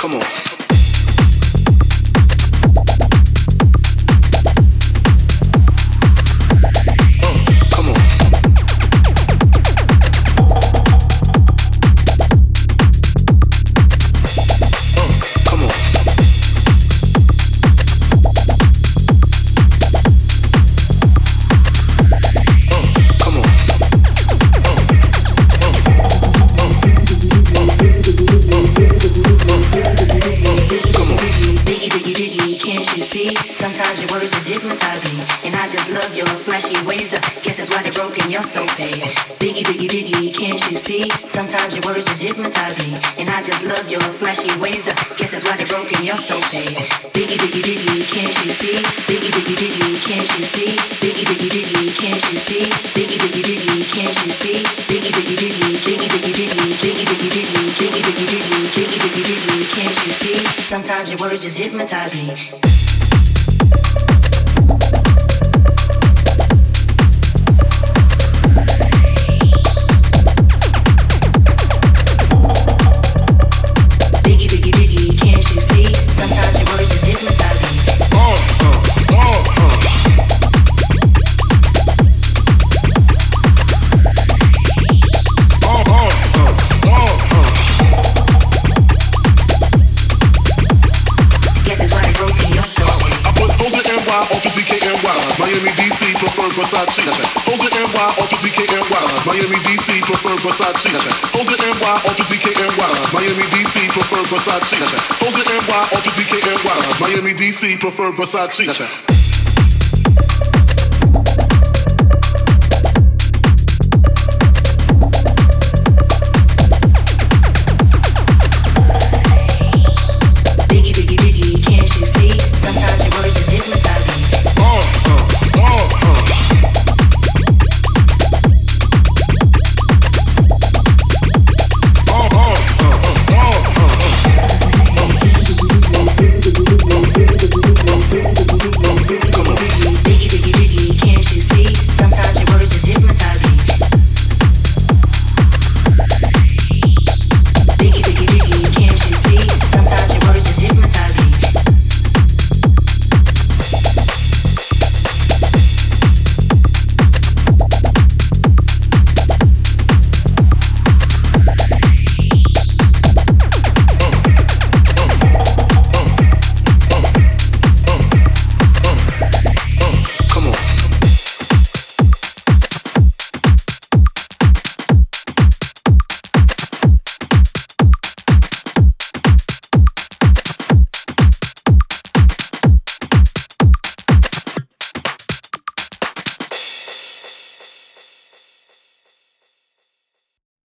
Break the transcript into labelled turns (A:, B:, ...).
A: Come on. Sometimes your words just hypnotize me, and I just love your flashy ways. I guess that's why they're broken, you're so paid. Biggie, biggie, biggie, can't you see? Sometimes your words just hypnotize me, and I just love your flashy ways. I guess that's why they're broken, you're so paid. Biggie, biggie, biggie, can't you see? Biggie, biggie, biggie, can't you see? Biggie, biggie, biggie, can't you see? Biggie, biggie, biggie, can't you see? Biggie, biggie, biggie, biggie, biggie, biggie, biggie, biggie, biggie, biggie, biggie, biggie, biggie, biggie, biggie, can't you see? Sometimes your words just hypnotize me.
B: off DKNY. Miami DC prefer Versace. That's right. Jose DKNY. Miami DC prefer Versace. That's right. Jose DKNY. Miami DC prefer Versace. That's right. Jose DKNY. Miami DC prefer Versace. That's right.